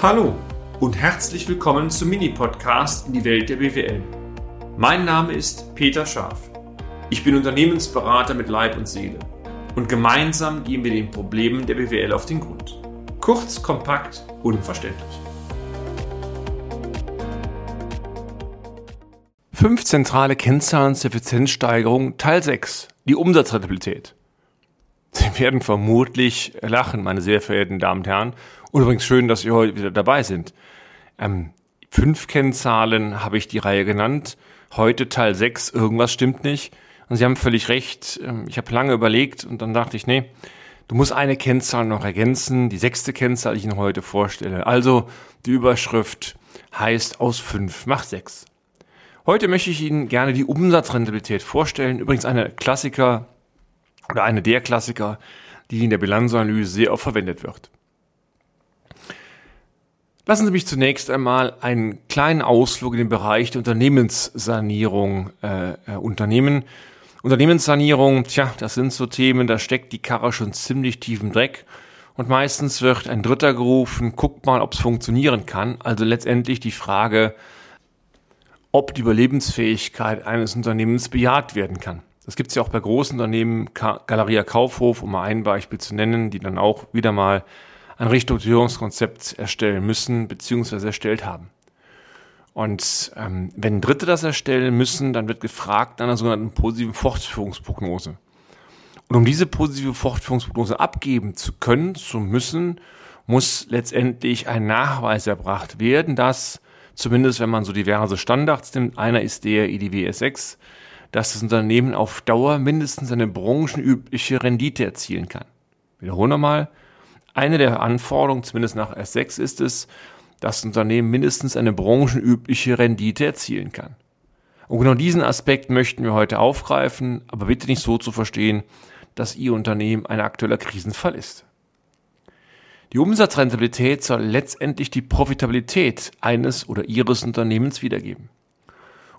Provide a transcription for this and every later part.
Hallo und herzlich willkommen zum Mini-Podcast in die Welt der BWL. Mein Name ist Peter Scharf. Ich bin Unternehmensberater mit Leib und Seele und gemeinsam gehen wir den Problemen der BWL auf den Grund. Kurz, kompakt, unverständlich. Fünf zentrale Kennzahlen zur Effizienzsteigerung Teil 6, die Umsatzrentabilität. Sie werden vermutlich lachen, meine sehr verehrten Damen und Herren. Und übrigens schön, dass Sie heute wieder dabei sind. Ähm, fünf Kennzahlen habe ich die Reihe genannt. Heute Teil 6, irgendwas stimmt nicht. Und Sie haben völlig recht. Ähm, ich habe lange überlegt und dann dachte ich, nee, du musst eine Kennzahl noch ergänzen. Die sechste Kennzahl, die ich Ihnen heute vorstelle. Also die Überschrift heißt aus fünf macht sechs. Heute möchte ich Ihnen gerne die Umsatzrentabilität vorstellen. Übrigens eine Klassiker oder eine der Klassiker, die in der Bilanzanalyse sehr oft verwendet wird. Lassen Sie mich zunächst einmal einen kleinen Ausflug in den Bereich der Unternehmenssanierung äh, äh, unternehmen. Unternehmenssanierung, tja, das sind so Themen, da steckt die Karre schon ziemlich tief im Dreck und meistens wird ein Dritter gerufen, guckt mal, ob es funktionieren kann. Also letztendlich die Frage, ob die Überlebensfähigkeit eines Unternehmens bejaht werden kann. Das gibt es ja auch bei großen Unternehmen, Galeria Kaufhof, um mal ein Beispiel zu nennen, die dann auch wieder mal ein Restrukturierungskonzept erstellen müssen bzw. erstellt haben. Und ähm, wenn Dritte das erstellen müssen, dann wird gefragt nach einer sogenannten positiven Fortführungsprognose. Und um diese positive Fortführungsprognose abgeben zu können, zu müssen, muss letztendlich ein Nachweis erbracht werden, dass zumindest wenn man so diverse Standards nimmt, einer ist der IDW S6, dass das Unternehmen auf Dauer mindestens eine branchenübliche Rendite erzielen kann. Wiederholen wir mal. Eine der Anforderungen, zumindest nach S6, ist es, dass das Unternehmen mindestens eine branchenübliche Rendite erzielen kann. Und genau diesen Aspekt möchten wir heute aufgreifen, aber bitte nicht so zu verstehen, dass Ihr Unternehmen ein aktueller Krisenfall ist. Die Umsatzrentabilität soll letztendlich die Profitabilität eines oder Ihres Unternehmens wiedergeben.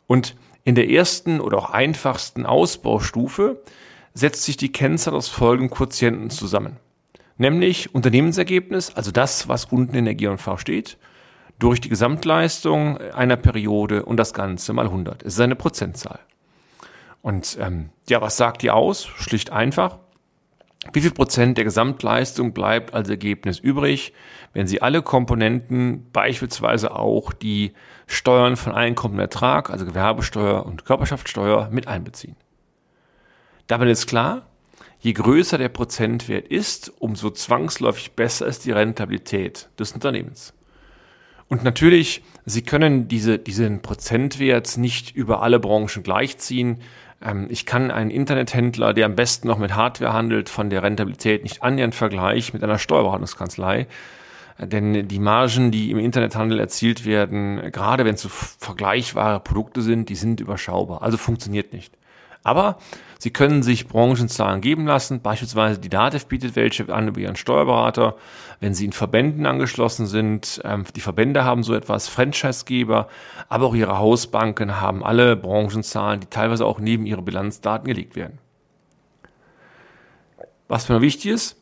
Und in der ersten oder auch einfachsten Ausbaustufe setzt sich die Kennzahl aus folgenden Quotienten zusammen. Nämlich Unternehmensergebnis, also das, was unten in der G&V steht, durch die Gesamtleistung einer Periode und das Ganze mal 100. Es ist eine Prozentzahl. Und ähm, ja, was sagt die aus? Schlicht einfach. Wie viel Prozent der Gesamtleistung bleibt als Ergebnis übrig, wenn Sie alle Komponenten, beispielsweise auch die Steuern von Einkommen und Ertrag, also Gewerbesteuer und Körperschaftssteuer, mit einbeziehen? Damit ist klar, je größer der Prozentwert ist, umso zwangsläufig besser ist die Rentabilität des Unternehmens. Und natürlich, Sie können diese, diesen Prozentwert nicht über alle Branchen gleichziehen. Ähm, ich kann einen Internethändler, der am besten noch mit Hardware handelt, von der Rentabilität nicht annähernd vergleichen mit einer Steuerberatungskanzlei. Äh, denn die Margen, die im Internethandel erzielt werden, gerade wenn es so vergleichbare Produkte sind, die sind überschaubar. Also funktioniert nicht. Aber Sie können sich Branchenzahlen geben lassen. Beispielsweise die DATEV bietet welche an über ihren Steuerberater. Wenn Sie in Verbänden angeschlossen sind, ähm, die Verbände haben so etwas, Franchisegeber, aber auch Ihre Hausbanken haben alle Branchenzahlen, die teilweise auch neben Ihre Bilanzdaten gelegt werden. Was mir wichtig ist,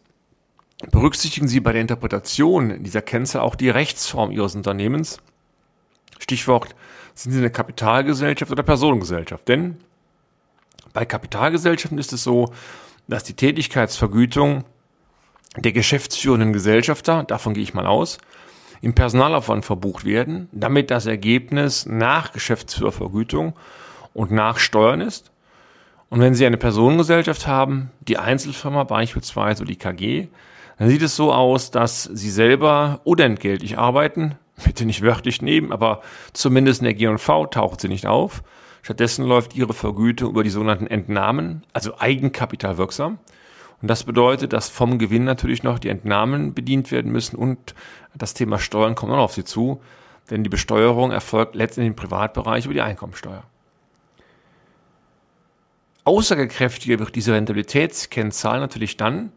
berücksichtigen Sie bei der Interpretation dieser Kennzahl auch die Rechtsform Ihres Unternehmens. Stichwort, sind Sie eine Kapitalgesellschaft oder Personengesellschaft? Denn bei Kapitalgesellschaften ist es so, dass die Tätigkeitsvergütung der geschäftsführenden Gesellschafter, davon gehe ich mal aus, im Personalaufwand verbucht werden, damit das Ergebnis nach Geschäftsführervergütung und nach Steuern ist. Und wenn Sie eine Personengesellschaft haben, die Einzelfirma beispielsweise oder die KG, dann sieht es so aus, dass Sie selber unentgeltlich arbeiten, bitte nicht wörtlich nehmen, aber zumindest in der G&V taucht sie nicht auf Stattdessen läuft ihre Vergütung über die sogenannten Entnahmen, also eigenkapitalwirksam. Und das bedeutet, dass vom Gewinn natürlich noch die Entnahmen bedient werden müssen und das Thema Steuern kommt noch auf sie zu, denn die Besteuerung erfolgt letztendlich im Privatbereich über die Einkommensteuer. Aussagekräftiger wird diese Rentabilitätskennzahl natürlich dann,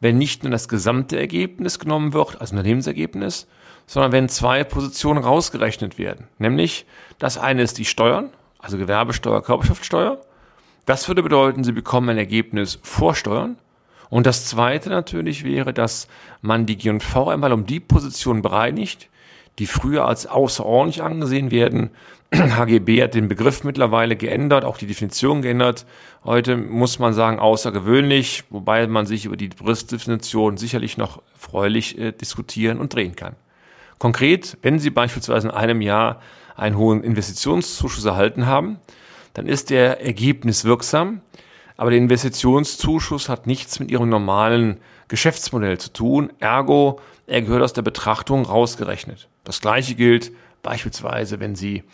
wenn nicht nur das gesamte Ergebnis genommen wird, als Unternehmensergebnis, sondern wenn zwei Positionen rausgerechnet werden. Nämlich, das eine ist die Steuern, also Gewerbesteuer, Körperschaftssteuer. Das würde bedeuten, Sie bekommen ein Ergebnis vor Steuern. Und das zweite natürlich wäre, dass man die G&V einmal um die Position bereinigt, die früher als außerordentlich angesehen werden. HGB hat den Begriff mittlerweile geändert, auch die Definition geändert. Heute muss man sagen außergewöhnlich, wobei man sich über die Begriffsdefinition sicherlich noch freulich äh, diskutieren und drehen kann. Konkret, wenn Sie beispielsweise in einem Jahr einen hohen Investitionszuschuss erhalten haben, dann ist der Ergebnis wirksam, aber der Investitionszuschuss hat nichts mit Ihrem normalen Geschäftsmodell zu tun, ergo er gehört aus der Betrachtung rausgerechnet. Das gleiche gilt beispielsweise, wenn Sie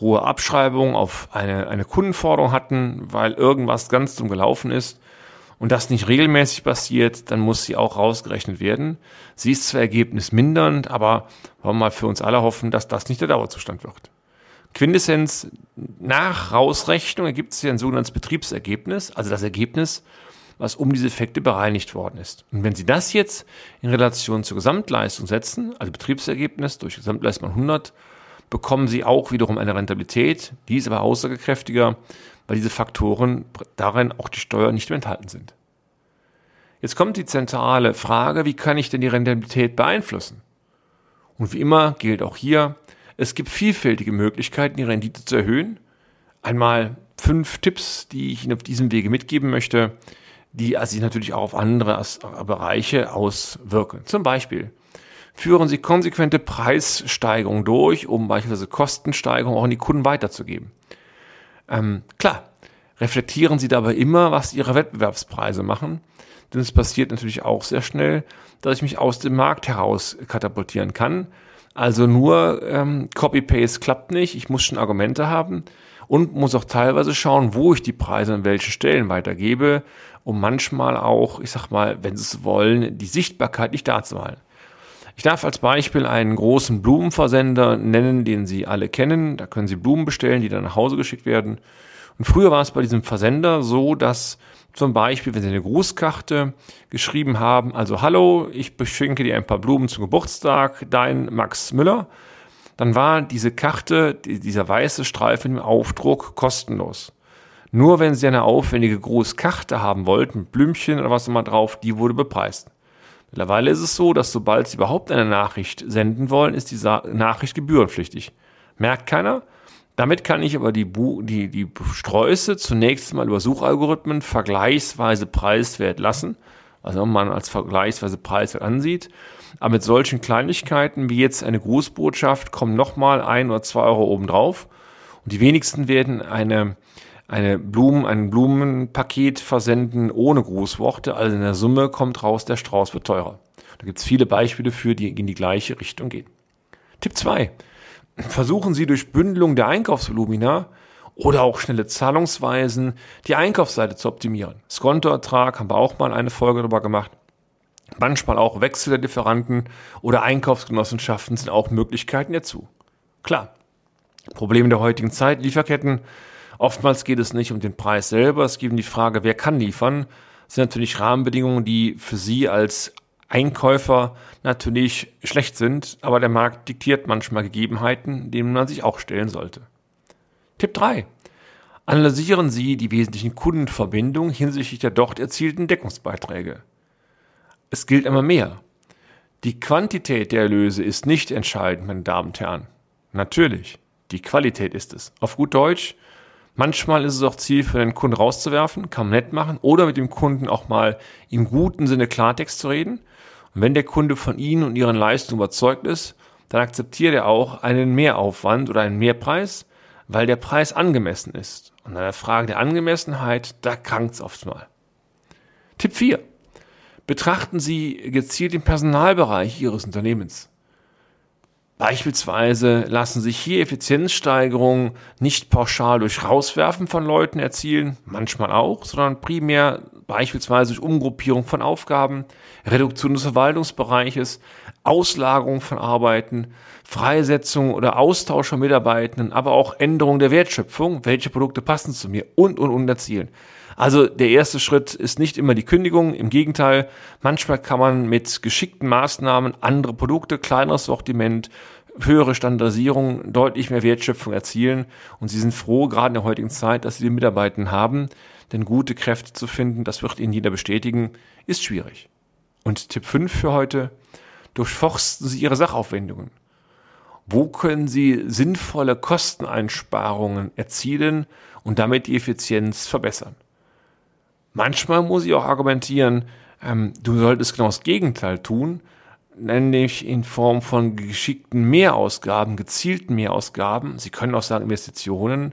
hohe Abschreibungen auf eine, eine Kundenforderung hatten, weil irgendwas ganz dumm gelaufen ist und das nicht regelmäßig passiert, dann muss sie auch rausgerechnet werden. Sie ist zwar ergebnismindernd, aber wollen wir mal für uns alle hoffen, dass das nicht der Dauerzustand wird. Quintessenz, nach Rausrechnung ergibt sich ein sogenanntes Betriebsergebnis, also das Ergebnis, was um diese Effekte bereinigt worden ist. Und wenn Sie das jetzt in Relation zur Gesamtleistung setzen, also Betriebsergebnis durch Gesamtleistung 100, bekommen Sie auch wiederum eine Rentabilität, die ist aber aussagekräftiger, weil diese Faktoren darin auch die Steuer nicht mehr enthalten sind. Jetzt kommt die zentrale Frage, wie kann ich denn die Rentabilität beeinflussen? Und wie immer gilt auch hier, es gibt vielfältige Möglichkeiten, die Rendite zu erhöhen. Einmal fünf Tipps, die ich Ihnen auf diesem Wege mitgeben möchte, die sich natürlich auch auf andere Bereiche auswirken. Zum Beispiel führen Sie konsequente Preissteigerungen durch, um beispielsweise Kostensteigerungen auch an die Kunden weiterzugeben. Ähm, klar, reflektieren Sie dabei immer, was Ihre Wettbewerbspreise machen, denn es passiert natürlich auch sehr schnell, dass ich mich aus dem Markt heraus katapultieren kann. Also nur ähm, Copy-Paste klappt nicht, ich muss schon Argumente haben und muss auch teilweise schauen, wo ich die Preise an welchen Stellen weitergebe, um manchmal auch, ich sag mal, wenn Sie es wollen, die Sichtbarkeit nicht darzuhalten. Ich darf als Beispiel einen großen Blumenversender nennen, den Sie alle kennen. Da können Sie Blumen bestellen, die dann nach Hause geschickt werden. Und früher war es bei diesem Versender so, dass zum Beispiel, wenn Sie eine Grußkarte geschrieben haben, also Hallo, ich beschenke dir ein paar Blumen zum Geburtstag, dein Max Müller, dann war diese Karte, dieser weiße Streifen im Aufdruck kostenlos. Nur wenn Sie eine aufwendige Grußkarte haben wollten, Blümchen oder was immer drauf, die wurde bepreist. Mittlerweile ist es so, dass sobald Sie überhaupt eine Nachricht senden wollen, ist diese Nachricht gebührenpflichtig. Merkt keiner? Damit kann ich aber die, Bu die, die Sträuße zunächst mal über Suchalgorithmen vergleichsweise preiswert lassen, also man als vergleichsweise preiswert ansieht. Aber mit solchen Kleinigkeiten wie jetzt eine Grußbotschaft kommen nochmal ein oder zwei Euro obendrauf. Und die wenigsten werden eine eine Blumen, ein Blumenpaket versenden ohne Grußworte. Also in der Summe kommt raus, der Strauß wird teurer. Da gibt es viele Beispiele für, die in die gleiche Richtung gehen. Tipp 2. Versuchen Sie durch Bündelung der Einkaufsvolumina oder auch schnelle Zahlungsweisen die Einkaufsseite zu optimieren. Skontoertrag haben wir auch mal eine Folge darüber gemacht. Manchmal auch Wechsel der Lieferanten oder Einkaufsgenossenschaften sind auch Möglichkeiten dazu. Klar, Probleme der heutigen Zeit, Lieferketten Oftmals geht es nicht um den Preis selber, es geht um die Frage, wer kann liefern. Das sind natürlich Rahmenbedingungen, die für Sie als Einkäufer natürlich schlecht sind, aber der Markt diktiert manchmal Gegebenheiten, denen man sich auch stellen sollte. Tipp 3. Analysieren Sie die wesentlichen Kundenverbindungen hinsichtlich der dort erzielten Deckungsbeiträge. Es gilt immer mehr. Die Quantität der Erlöse ist nicht entscheidend, meine Damen und Herren. Natürlich, die Qualität ist es. Auf gut Deutsch, Manchmal ist es auch Ziel für den Kunden rauszuwerfen, kann man nett machen oder mit dem Kunden auch mal im guten Sinne Klartext zu reden. Und wenn der Kunde von Ihnen und Ihren Leistungen überzeugt ist, dann akzeptiert er auch einen Mehraufwand oder einen Mehrpreis, weil der Preis angemessen ist. Und an der Frage der Angemessenheit, da krankt es oft mal. Tipp 4. Betrachten Sie gezielt den Personalbereich Ihres Unternehmens. Beispielsweise lassen sich hier Effizienzsteigerungen nicht pauschal durch Rauswerfen von Leuten erzielen, manchmal auch, sondern primär beispielsweise durch Umgruppierung von Aufgaben, Reduktion des Verwaltungsbereiches, Auslagerung von Arbeiten, Freisetzung oder Austausch von Mitarbeitenden, aber auch Änderung der Wertschöpfung, welche Produkte passen zu mir und und und erzielen. Also der erste Schritt ist nicht immer die Kündigung. Im Gegenteil, manchmal kann man mit geschickten Maßnahmen andere Produkte, kleineres Sortiment, höhere Standardisierung, deutlich mehr Wertschöpfung erzielen. Und sie sind froh, gerade in der heutigen Zeit, dass sie die Mitarbeiter haben. Denn gute Kräfte zu finden, das wird ihnen jeder bestätigen, ist schwierig. Und Tipp 5 für heute, durchforsten Sie Ihre Sachaufwendungen. Wo können Sie sinnvolle Kosteneinsparungen erzielen und damit die Effizienz verbessern? Manchmal muss ich auch argumentieren, ähm, du solltest genau das Gegenteil tun, nämlich in Form von geschickten Mehrausgaben, gezielten Mehrausgaben. Sie können auch sagen Investitionen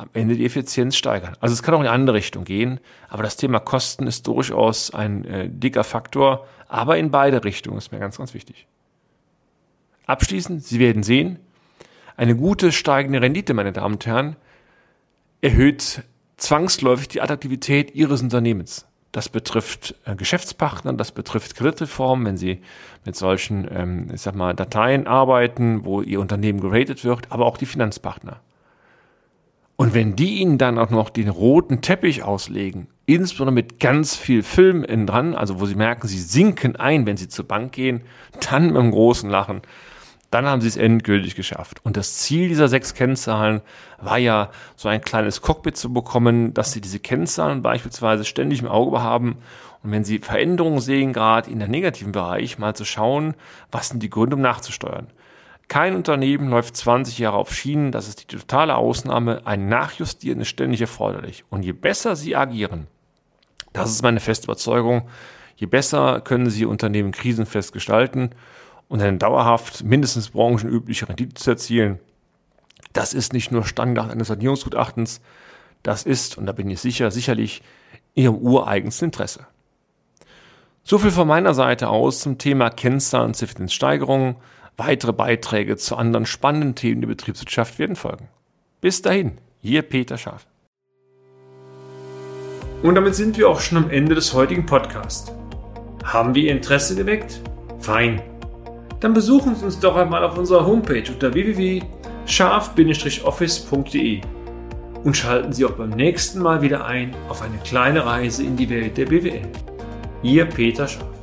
am Ende die Effizienz steigern. Also es kann auch in eine andere Richtung gehen, aber das Thema Kosten ist durchaus ein äh, dicker Faktor, aber in beide Richtungen ist mir ganz, ganz wichtig. Abschließend, Sie werden sehen, eine gute steigende Rendite, meine Damen und Herren, erhöht zwangsläufig die Attraktivität Ihres Unternehmens. Das betrifft äh, Geschäftspartner, das betrifft Kreditreformen, wenn Sie mit solchen, ähm, ich sag mal, Dateien arbeiten, wo Ihr Unternehmen geratet wird, aber auch die Finanzpartner. Und wenn die Ihnen dann auch noch den roten Teppich auslegen, insbesondere mit ganz viel Film innen dran, also wo Sie merken, Sie sinken ein, wenn Sie zur Bank gehen, dann mit einem großen Lachen, dann haben Sie es endgültig geschafft. Und das Ziel dieser sechs Kennzahlen war ja, so ein kleines Cockpit zu bekommen, dass Sie diese Kennzahlen beispielsweise ständig im Auge haben und wenn Sie Veränderungen sehen, gerade in der negativen Bereich, mal zu schauen, was sind die Gründe, um nachzusteuern. Kein Unternehmen läuft 20 Jahre auf Schienen, das ist die totale Ausnahme. Ein Nachjustieren ist ständig erforderlich. Und je besser Sie agieren, das ist meine feste Überzeugung, je besser können Sie Unternehmen krisenfest gestalten und eine dauerhaft mindestens branchenübliche Rendite zu erzielen. Das ist nicht nur Standard eines Sanierungsgutachtens, das ist, und da bin ich sicher, sicherlich Ihrem ureigensten Interesse. So viel von meiner Seite aus zum Thema Kennzahlen zur Effizienzsteigerung. Weitere Beiträge zu anderen spannenden Themen der Betriebswirtschaft werden folgen. Bis dahin, hier Peter Scharf. Und damit sind wir auch schon am Ende des heutigen Podcasts. Haben wir Ihr Interesse geweckt? Fein. Dann besuchen Sie uns doch einmal auf unserer Homepage unter www.scharf-office.de und schalten Sie auch beim nächsten Mal wieder ein auf eine kleine Reise in die Welt der BWL. Ihr Peter Scharf.